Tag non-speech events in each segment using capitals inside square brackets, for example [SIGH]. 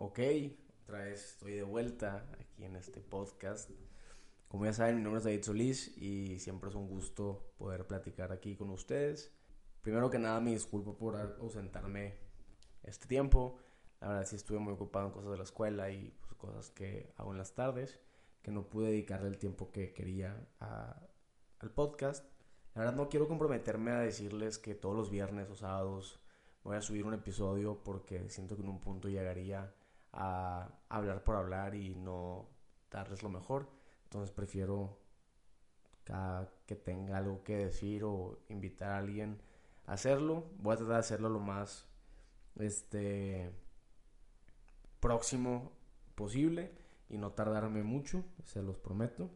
Ok, otra vez estoy de vuelta aquí en este podcast. Como ya saben, mi nombre es David Solís y siempre es un gusto poder platicar aquí con ustedes. Primero que nada, me disculpo por ausentarme este tiempo. La verdad sí estuve muy ocupado en cosas de la escuela y pues, cosas que hago en las tardes, que no pude dedicarle el tiempo que quería al podcast. La verdad no quiero comprometerme a decirles que todos los viernes o sábados voy a subir un episodio porque siento que en un punto llegaría a hablar por hablar y no darles lo mejor. Entonces prefiero que tenga algo que decir o invitar a alguien a hacerlo. Voy a tratar de hacerlo lo más este próximo posible y no tardarme mucho, se los prometo.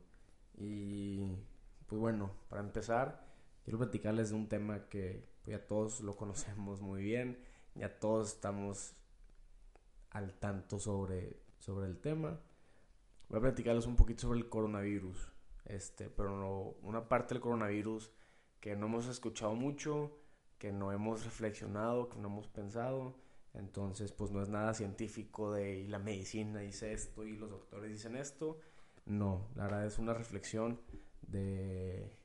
Y pues bueno, para empezar, quiero platicarles de un tema que pues, ya todos lo conocemos muy bien, ya todos estamos al tanto sobre, sobre el tema. Voy a platicarles un poquito sobre el coronavirus, este, pero no, una parte del coronavirus que no hemos escuchado mucho, que no hemos reflexionado, que no hemos pensado. Entonces, pues no es nada científico de y la medicina dice esto y los doctores dicen esto. No, la verdad es una reflexión de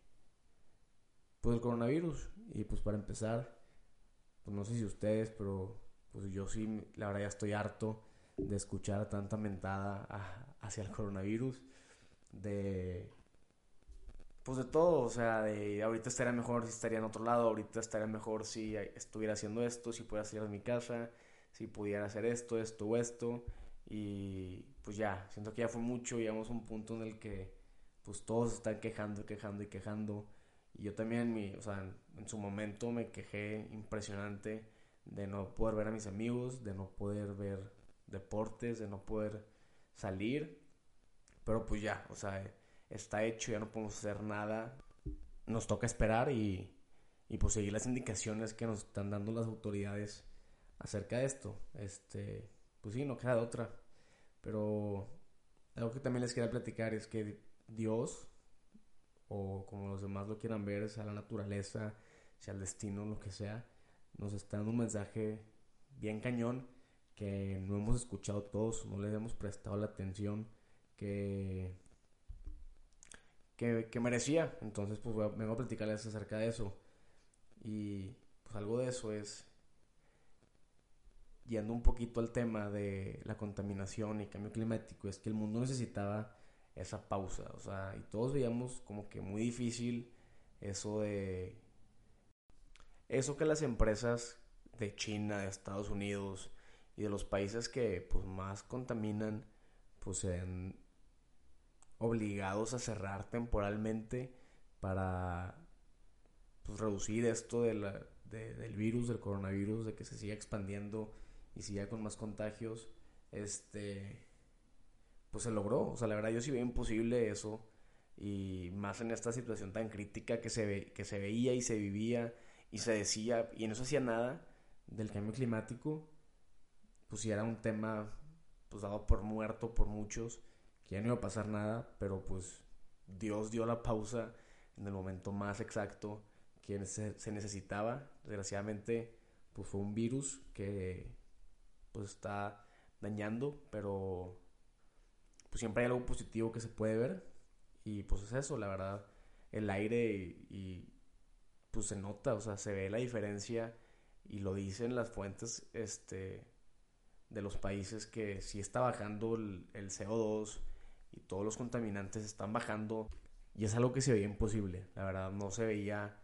pues el coronavirus y pues para empezar, pues no sé si ustedes, pero pues yo sí, la verdad ya estoy harto de escuchar tanta mentada hacia el coronavirus, de pues de todo, o sea, de ahorita estaría mejor si estaría en otro lado, ahorita estaría mejor si estuviera haciendo esto, si pudiera salir de mi casa, si pudiera hacer esto, esto o esto, y pues ya, siento que ya fue mucho, llegamos a un punto en el que pues todos están quejando, quejando y quejando, y yo también, mi, o sea, en su momento me quejé impresionante de no poder ver a mis amigos, de no poder ver deportes, de no poder salir. Pero pues ya, o sea, está hecho, ya no podemos hacer nada. Nos toca esperar y, y pues seguir las indicaciones que nos están dando las autoridades acerca de esto. Este, pues sí, no queda de otra. Pero algo que también les quería platicar es que Dios, o como los demás lo quieran ver, sea la naturaleza, sea el destino, lo que sea, nos está dando un mensaje bien cañón que no hemos escuchado todos, no le hemos prestado la atención que, que, merecía. Entonces, pues voy a, vengo a platicarles acerca de eso. Y pues algo de eso es, yendo un poquito al tema de la contaminación y cambio climático, es que el mundo necesitaba esa pausa. O sea, y todos veíamos como que muy difícil eso de eso que las empresas de China, de Estados Unidos y de los países que pues más contaminan pues sean obligados a cerrar temporalmente para pues, reducir esto de la, del virus, del coronavirus, de que se siga expandiendo y siga con más contagios, este, pues se logró. O sea, la verdad yo sí veo imposible eso y más en esta situación tan crítica que se, ve, que se veía y se vivía y se decía, y no se hacía nada del cambio climático, pues si era un tema pues dado por muerto por muchos, que ya no iba a pasar nada, pero pues Dios dio la pausa en el momento más exacto que se, se necesitaba. Desgraciadamente, pues fue un virus que pues está dañando, pero pues siempre hay algo positivo que se puede ver y pues es eso, la verdad, el aire y pues se nota, o sea, se ve la diferencia y lo dicen las fuentes este, de los países que sí está bajando el, CO2 y todos los contaminantes están bajando y es algo que se veía imposible, la verdad no se veía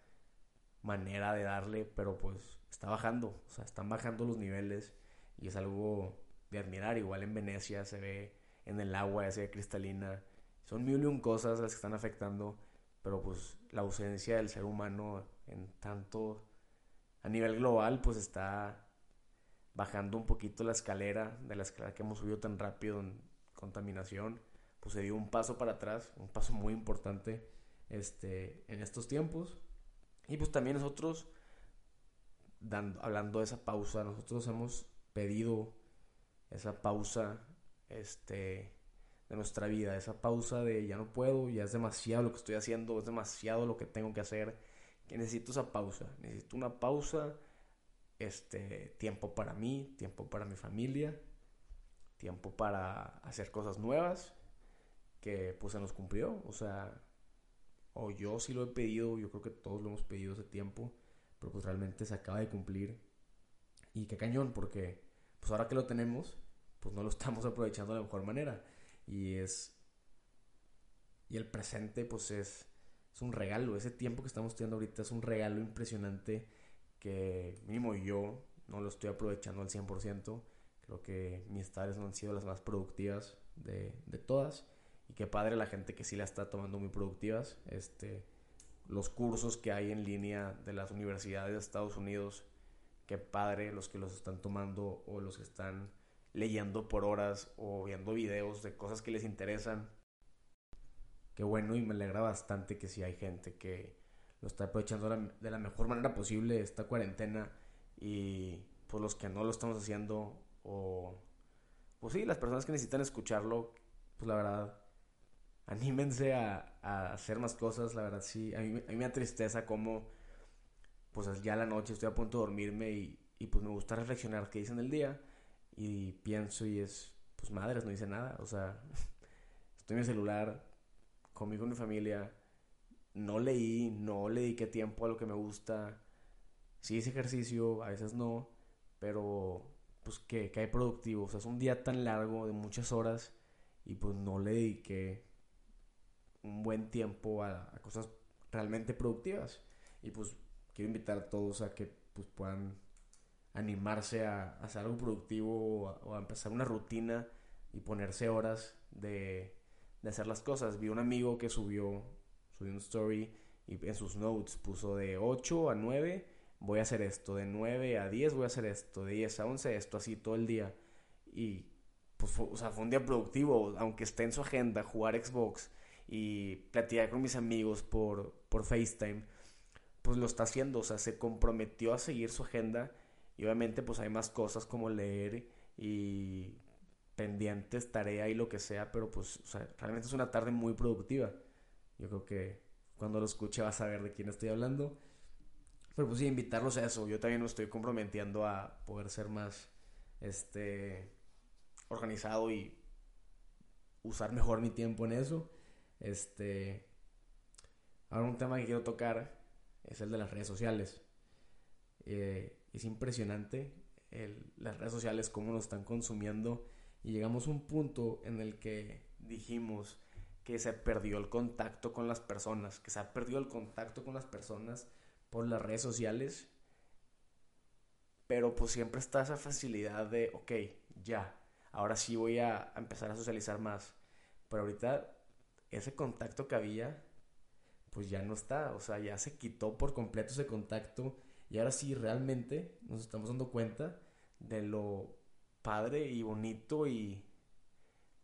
manera de darle, pero pues está bajando, o sea, están bajando los niveles y es algo de admirar, igual en Venecia se ve en el agua, se ve cristalina, son mil y un cosas las que están afectando, pero pues la ausencia del ser humano en tanto a nivel global pues está bajando un poquito la escalera de la escalera que hemos subido tan rápido en contaminación pues se dio un paso para atrás un paso muy importante este en estos tiempos. Y pues también nosotros dando, hablando de esa pausa nosotros hemos pedido esa pausa este de nuestra vida esa pausa de ya no puedo ya es demasiado lo que estoy haciendo es demasiado lo que tengo que hacer que necesito esa pausa, necesito una pausa, este, tiempo para mí, tiempo para mi familia, tiempo para hacer cosas nuevas, que pues se nos cumplió, o sea, o yo sí lo he pedido, yo creo que todos lo hemos pedido ese tiempo, pero pues realmente se acaba de cumplir. Y qué cañón, porque pues ahora que lo tenemos, pues no lo [LAUGHS] estamos aprovechando de la mejor manera. Y es... Y el presente pues es, es un regalo, ese tiempo que estamos teniendo ahorita es un regalo impresionante que mínimo yo no lo estoy aprovechando al 100%. Creo que mis tardes no han sido las más productivas de, de todas. Y qué padre la gente que sí la está tomando muy productivas. Este, los cursos que hay en línea de las universidades de Estados Unidos, qué padre los que los están tomando o los que están leyendo por horas o viendo videos de cosas que les interesan. Qué bueno y me alegra bastante que sí hay gente que lo está aprovechando de la mejor manera posible esta cuarentena y pues los que no lo estamos haciendo o pues sí, las personas que necesitan escucharlo, pues la verdad anímense a, hacer más cosas, la verdad sí, a mí, a mí me da tristeza como pues ya la noche estoy a punto de dormirme y, y pues me gusta reflexionar qué hice en el día y pienso y es, pues madres, no hice nada, o sea, [LAUGHS] estoy en mi celular, conmigo con mi familia, no leí, no le dediqué tiempo a lo que me gusta, sí hice ejercicio, a veces no, pero pues que, que productivo, o sea, es un día tan largo de muchas horas y pues no le dediqué un buen tiempo a, cosas realmente productivas. Y pues quiero invitar a todos a que pues, puedan animarse a, hacer algo productivo o a, empezar una rutina y ponerse horas de, de, hacer las cosas. Vi un amigo que subió, subió un story y en sus notes puso de 8 a 9 voy a hacer esto, de 9 a 10 voy a hacer esto, de 10 a 11 esto, así todo el día. Y pues fue, o sea, fue un día productivo, aunque esté en su agenda jugar Xbox y platicar con mis amigos por, por FaceTime, pues lo está haciendo, o sea, se comprometió a seguir su agenda y obviamente pues hay más cosas como leer y pendientes, tarea y lo que sea, pero pues realmente es una tarde muy productiva. Yo creo que cuando lo escuche vas a ver de quién estoy hablando. Pero pues sí, invitarlos a eso. Yo también me estoy comprometiendo a poder ser más este organizado y usar mejor mi tiempo en eso. Este. Ahora un tema que quiero tocar es el de las redes sociales. Eh, es impresionante las redes sociales, cómo nos están consumiendo. Y llegamos a un punto en el que dijimos que se perdió el contacto con las personas, que se ha perdido el contacto con las personas por las redes sociales. Pero pues siempre está esa facilidad de, ok, ya, ahora sí voy a empezar a socializar más. Pero ahorita ese contacto que había, pues ya no está, o sea, ya se quitó por completo ese contacto y ahora sí realmente nos estamos dando cuenta de lo padre y bonito y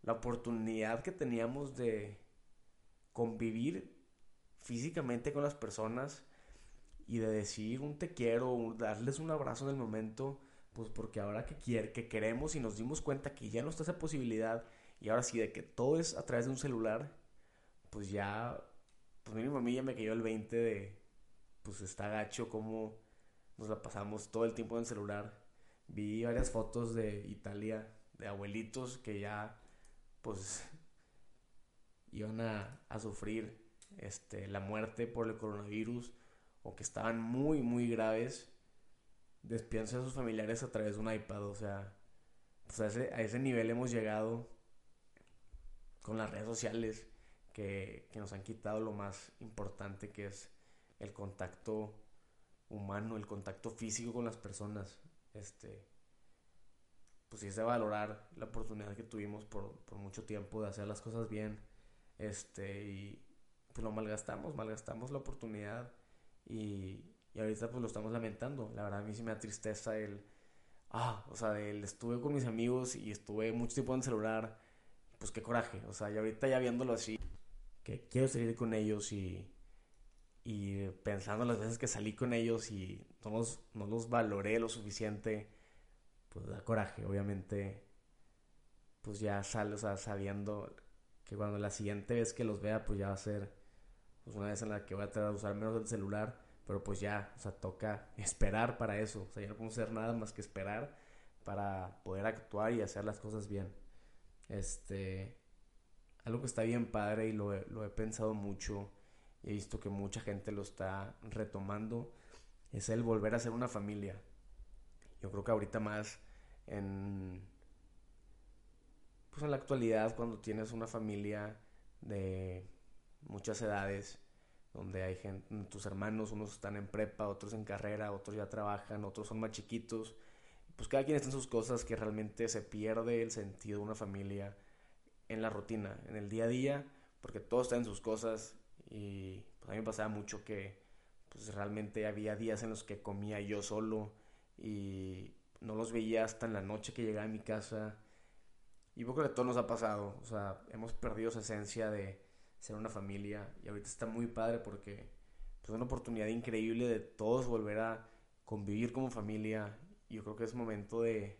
la oportunidad que teníamos de convivir físicamente con las personas y de decir un te quiero, darles un abrazo en el momento, pues porque ahora que, quiere, que queremos y nos dimos cuenta que ya no está esa posibilidad y ahora sí de que todo es a través de un celular, pues ya, pues mínimo a mí ya me cayó el 20 de, pues está gacho como nos la pasamos todo el tiempo en el celular. Vi varias fotos de Italia, de abuelitos que ya, pues, iban a, sufrir este, la muerte por el coronavirus o que estaban muy, muy graves, despidiéndose a sus familiares a través de un iPad. O sea, pues a, ese, a ese nivel hemos llegado con las redes sociales que, nos han quitado lo más importante que es el contacto humano, el contacto físico con las personas. Este, pues sí es de valorar la oportunidad que tuvimos por, mucho tiempo de hacer las cosas bien. Este, y pues lo malgastamos, malgastamos la oportunidad y, y ahorita pues lo estamos lamentando. La verdad a mí sí me da tristeza el, ah, o sea, el estuve con mis amigos y estuve mucho tiempo en el celular, pues qué coraje, o sea, y ahorita ya viéndolo así, que quiero salir con ellos y, y pensando las veces que salí con ellos y no los, no los valoré lo suficiente, pues da coraje, obviamente, pues ya sale, o sea, sabiendo que cuando la siguiente vez que los vea, pues ya va a ser pues una vez en la que voy a tratar de usar menos el celular, pero pues ya, o sea, toca esperar para eso, o sea, ya no podemos hacer nada más que esperar para poder actuar y hacer las cosas bien. Este, algo que está bien padre y lo lo he pensado mucho he visto que mucha gente lo está retomando es el volver a ser una familia. Yo creo que ahorita más en pues en la actualidad cuando tienes una familia de muchas edades donde hay gente, tus hermanos, unos están en prepa, otros en carrera, otros ya trabajan, otros son más chiquitos, pues cada quien está en sus cosas que realmente se pierde el sentido de una familia en la rutina, en el día a día, porque todos están en sus cosas y pues a mí me pasaba mucho que pues realmente había días en los que comía yo solo y no los veía hasta en la noche que llegaba a mi casa. Y que a todos nos ha pasado, o sea, hemos perdido esa esencia de ser una familia y ahorita está muy padre porque pues, es una oportunidad increíble de todos volver a convivir como familia. Yo creo que es momento de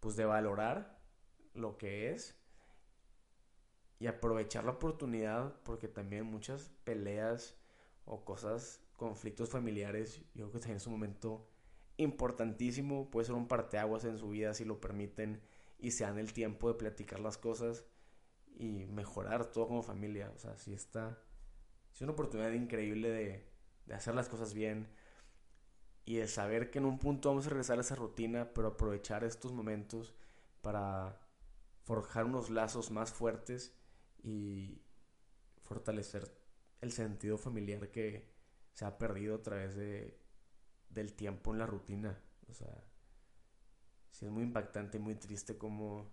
pues de valorar lo que es y aprovechar la oportunidad porque también muchas peleas o cosas, conflictos familiares, yo creo que también es un momento importantísimo, puede ser un parteaguas en su vida si lo permiten y se dan el tiempo de platicar las cosas y mejorar todo como familia. O sea, si está, es una oportunidad increíble de, de hacer las cosas bien y de saber que en un punto vamos a regresar a esa rutina, pero aprovechar estos momentos para forjar unos lazos más fuertes y fortalecer el sentido familiar que se ha perdido a través de, del tiempo en la rutina. O sea, sí es muy impactante y muy triste como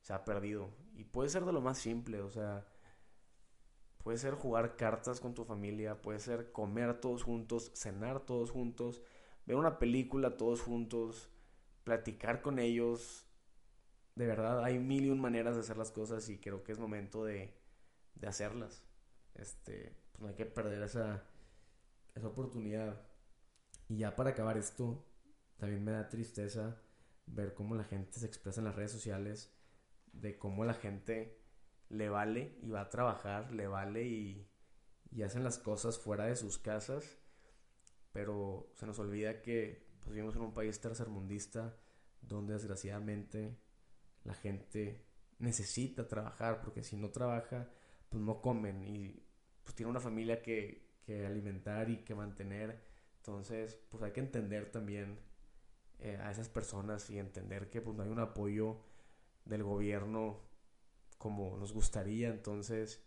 se ha perdido. Y puede ser de lo más simple, o sea, puede ser jugar cartas con tu familia, puede ser comer todos juntos, cenar todos juntos, ver una película todos juntos, platicar con ellos. De verdad, hay mil y un maneras de hacer las cosas y creo que es momento de, de hacerlas. Este, pues no hay que perder esa, esa oportunidad. Y ya para acabar esto, también me da tristeza ver cómo la gente se expresa en las redes sociales, de cómo la gente le vale y va a trabajar, le vale y, hacen las cosas fuera de sus casas, pero se nos olvida que pues, vivimos en un país tercermundista donde desgraciadamente la gente necesita trabajar, porque si no trabaja, pues no comen y pues tiene una familia que, que alimentar y que mantener. Entonces, pues hay que entender también eh, a esas personas y entender que pues no hay un apoyo del gobierno como nos gustaría. Entonces,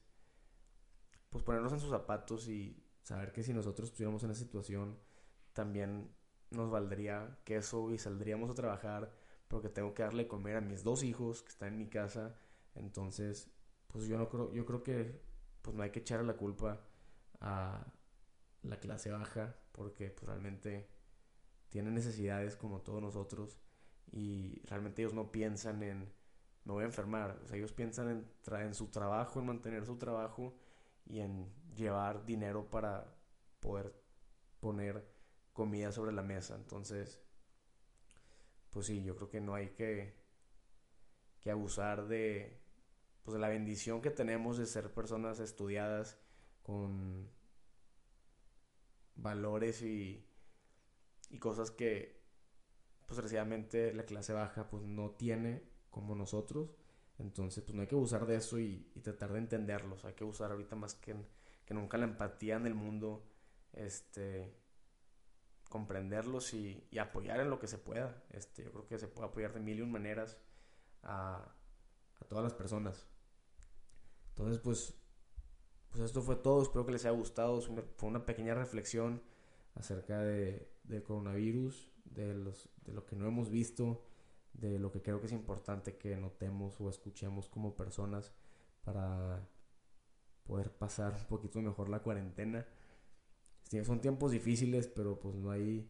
pues ponernos en sus zapatos y saber que si nosotros estuviéramos en esa situación, también nos valdría queso y saldríamos a trabajar porque tengo que darle comer a mis dos hijos que están en mi casa. Entonces, pues yo no creo, yo creo que pues no hay que echarle la culpa a la clase baja porque pues realmente tienen necesidades como todos nosotros y realmente ellos no piensan en me voy a enfermar, o sea, ellos piensan en, en su trabajo, en mantener su trabajo y en llevar dinero para poder poner comida sobre la mesa. Entonces, pues sí, yo creo que no hay que, que abusar de, pues de la bendición que tenemos de ser personas estudiadas con valores y, y cosas que pues desgraciadamente la clase baja pues no tiene como nosotros. Entonces pues no hay que abusar de eso y, tratar de entenderlos. Hay que usar ahorita más que, que nunca la empatía en el mundo este comprenderlos y, y, apoyar en lo que se pueda este yo creo que se puede apoyar de mil y un maneras a, a todas las personas entonces, pues, pues esto fue todo. Espero que les haya gustado. Fue una pequeña reflexión acerca de, del coronavirus, de, los, de lo que no hemos visto, de lo que creo que es importante que notemos o escuchemos como personas para poder pasar un poquito mejor la cuarentena. Son tiempos difíciles, pero pues no hay,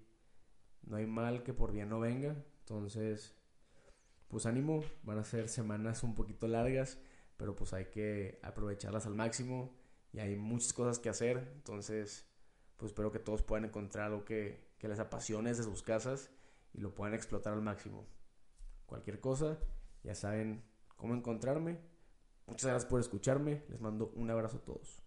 no hay mal que por bien no venga. Entonces, pues ánimo, van a ser semanas un poquito largas pero pues hay que aprovecharlas al máximo y hay muchas cosas que hacer, entonces pues espero que todos puedan encontrar algo que, que les apasione desde sus casas y lo puedan explotar al máximo. Cualquier cosa, ya saben cómo encontrarme. Muchas gracias por escucharme, les mando un abrazo a todos.